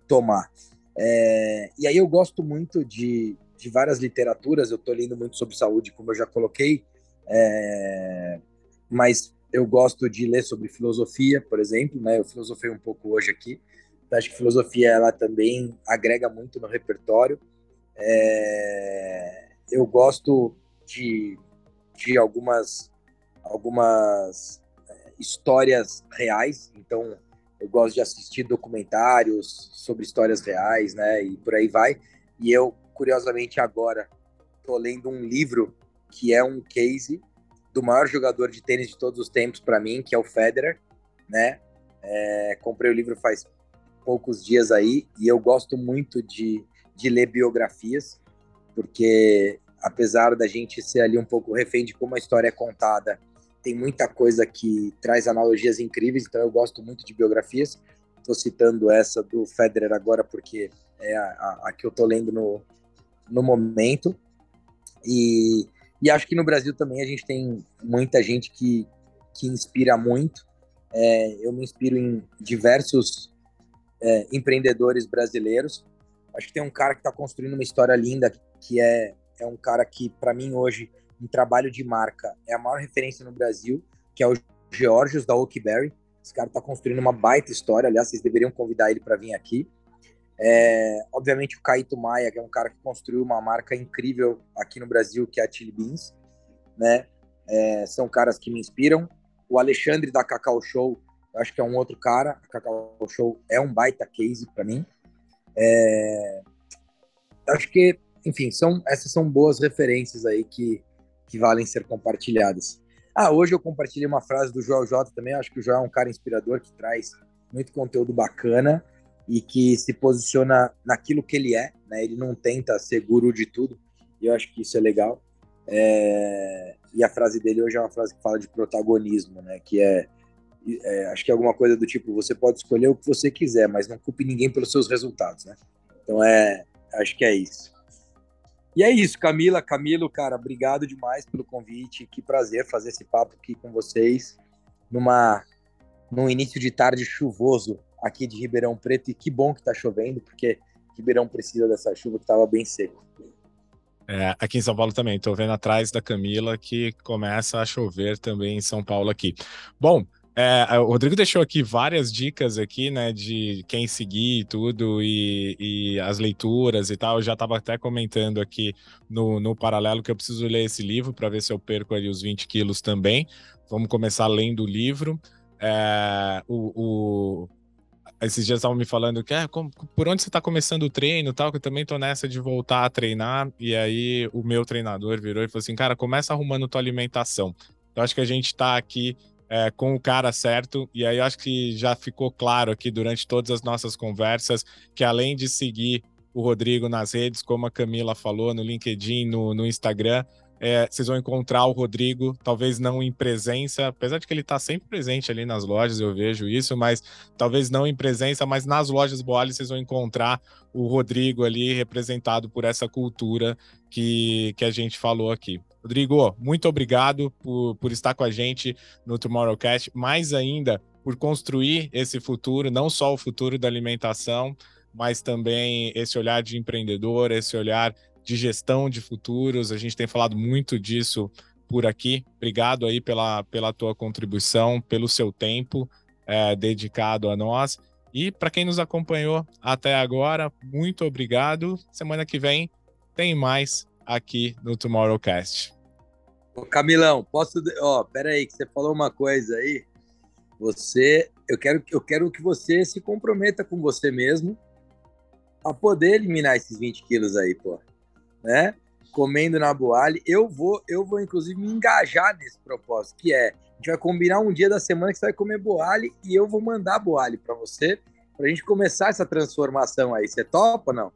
Speaker 2: tomar. É, e aí eu gosto muito de, de várias literaturas, eu estou lendo muito sobre saúde, como eu já coloquei, é, mas eu gosto de ler sobre filosofia, por exemplo, né? Eu filosofei um pouco hoje aqui. Então, acho que filosofia ela também agrega muito no repertório. É... Eu gosto de, de algumas algumas é, histórias reais. Então, eu gosto de assistir documentários sobre histórias reais, né? E por aí vai. E eu, curiosamente, agora estou lendo um livro que é um case do maior jogador de tênis de todos os tempos para mim, que é o Federer, né? É, comprei o livro faz poucos dias aí e eu gosto muito de, de ler biografias, porque apesar da gente ser ali um pouco refém de como a história é contada, tem muita coisa que traz analogias incríveis, então eu gosto muito de biografias. Estou citando essa do Federer agora porque é a, a, a que eu estou lendo no, no momento. E, e acho que no Brasil também a gente tem muita gente que, que inspira muito. É, eu me inspiro em diversos é, empreendedores brasileiros. Acho que tem um cara que está construindo uma história linda, que é, é um cara que, para mim, hoje em trabalho de marca é a maior referência no Brasil, que é o Georgios da Oakberry. Esse cara está construindo uma baita história. Aliás, vocês deveriam convidar ele para vir aqui. É, obviamente, o Caíto Maia, que é um cara que construiu uma marca incrível aqui no Brasil, que é a Chili Beans. Né? É, são caras que me inspiram. O Alexandre da Cacau Show, acho que é um outro cara. A Cacau Show é um baita case para mim. É, acho que, enfim, são, essas são boas referências aí que, que valem ser compartilhadas. Ah, hoje eu compartilhei uma frase do Joel J também. Acho que o Joel é um cara inspirador que traz muito conteúdo bacana e que se posiciona naquilo que ele é. Né? Ele não tenta ser guru de tudo. E eu acho que isso é legal. É... E a frase dele hoje é uma frase que fala de protagonismo, né? Que é, é, acho que é alguma coisa do tipo: você pode escolher o que você quiser, mas não culpe ninguém pelos seus resultados, né? Então é, acho que é isso. E é isso, Camila, Camilo, cara, obrigado demais pelo convite. Que prazer fazer esse papo aqui com vocês numa num início de tarde chuvoso aqui de Ribeirão Preto e que bom que tá chovendo, porque Ribeirão precisa dessa chuva que estava bem seco.
Speaker 3: É, aqui em São Paulo também, estou vendo atrás da Camila que começa a chover também em São Paulo aqui. Bom, é, o Rodrigo deixou aqui várias dicas aqui, né, de quem seguir e tudo, e, e as leituras e tal. Eu já estava até comentando aqui no, no paralelo que eu preciso ler esse livro para ver se eu perco ali os 20 quilos também. Vamos começar lendo o livro. É, o, esses dias estavam me falando que é, como, por onde você está começando o treino tal, que eu também tô nessa de voltar a treinar. E aí o meu treinador virou e falou assim: cara, começa arrumando tua alimentação. Eu acho que a gente está aqui é, com o cara certo. E aí acho que já ficou claro aqui durante todas as nossas conversas que além de seguir o Rodrigo nas redes, como a Camila falou, no LinkedIn, no, no Instagram, é, vocês vão encontrar o Rodrigo, talvez não em presença, apesar de que ele está sempre presente ali nas lojas, eu vejo isso, mas talvez não em presença, mas nas lojas Boali vocês vão encontrar o Rodrigo ali representado por essa cultura que, que a gente falou aqui. Rodrigo, muito obrigado por, por estar com a gente no Tomorrowcast, mais ainda por construir esse futuro, não só o futuro da alimentação, mas também esse olhar de empreendedor, esse olhar de gestão de futuros. A gente tem falado muito disso por aqui. Obrigado aí pela, pela tua contribuição, pelo seu tempo é, dedicado a nós. E para quem nos acompanhou até agora, muito obrigado. Semana que vem tem mais aqui no Tomorrowcast.
Speaker 2: Ô Camilão, posso. Ó, pera aí, que você falou uma coisa aí. Você. Eu quero, eu quero que você se comprometa com você mesmo a poder eliminar esses 20 quilos aí, pô. Né? Comendo na Boali. Eu vou, eu vou, inclusive, me engajar nesse propósito, que é. A gente vai combinar um dia da semana que você vai comer Boali e eu vou mandar Boali para você, pra gente começar essa transformação aí. Você topa ou não?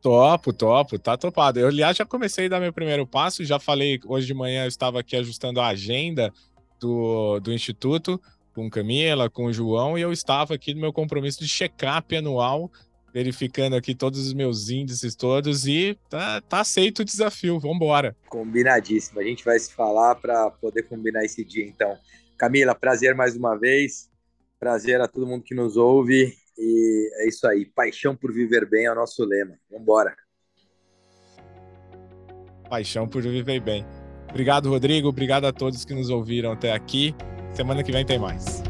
Speaker 3: Topo, topo, tá topado. Eu, aliás, já comecei a dar meu primeiro passo, já falei, hoje de manhã eu estava aqui ajustando a agenda do, do Instituto com Camila, com o João, e eu estava aqui no meu compromisso de check-up anual, verificando aqui todos os meus índices todos, e tá, tá aceito o desafio, vamos embora.
Speaker 2: Combinadíssimo, a gente vai se falar para poder combinar esse dia, então. Camila, prazer mais uma vez, prazer a todo mundo que nos ouve, e é isso aí. Paixão por viver bem é o nosso lema. Vamos embora.
Speaker 3: Paixão por viver bem. Obrigado, Rodrigo. Obrigado a todos que nos ouviram até aqui. Semana que vem tem mais.